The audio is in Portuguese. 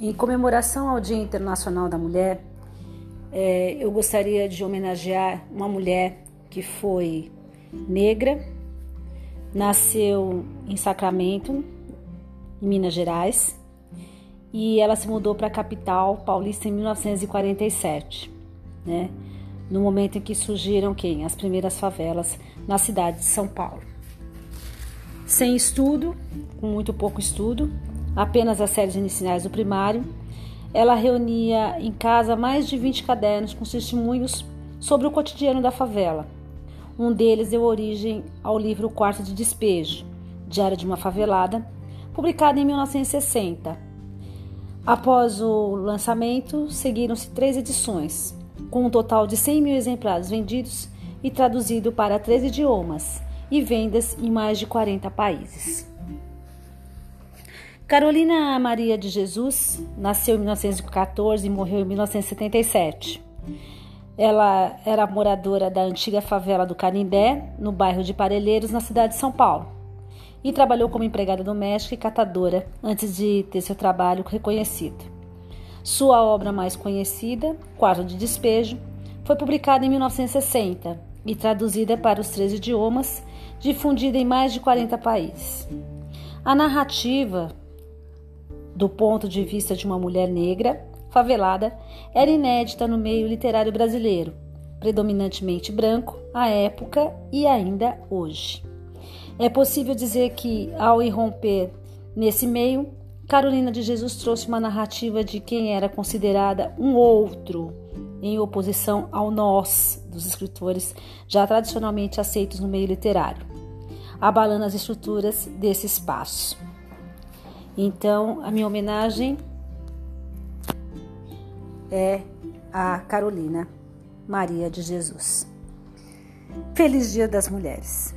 Em comemoração ao Dia Internacional da Mulher, é, eu gostaria de homenagear uma mulher que foi negra, nasceu em Sacramento, em Minas Gerais, e ela se mudou para a capital paulista em 1947, né? No momento em que surgiram quem? As primeiras favelas na cidade de São Paulo. Sem estudo, com muito pouco estudo, apenas as séries iniciais do primário, ela reunia em casa mais de 20 cadernos com testemunhos sobre o cotidiano da favela. Um deles deu origem ao livro Quarto de Despejo, Diário de uma Favelada, publicado em 1960. Após o lançamento, seguiram-se três edições, com um total de 100 mil exemplares vendidos e traduzido para três idiomas e vendas em mais de 40 países. Carolina Maria de Jesus nasceu em 1914 e morreu em 1977. Ela era moradora da antiga favela do Canindé, no bairro de Parelheiros, na cidade de São Paulo, e trabalhou como empregada doméstica e catadora antes de ter seu trabalho reconhecido. Sua obra mais conhecida, Quarto de Despejo, foi publicada em 1960 e traduzida para os três idiomas, difundida em mais de 40 países. A narrativa do ponto de vista de uma mulher negra, favelada, era inédita no meio literário brasileiro, predominantemente branco à época e ainda hoje. É possível dizer que, ao irromper nesse meio, Carolina de Jesus trouxe uma narrativa de quem era considerada um outro, em oposição ao nós dos escritores já tradicionalmente aceitos no meio literário, abalando as estruturas desse espaço. Então, a minha homenagem é a Carolina Maria de Jesus. Feliz Dia das Mulheres.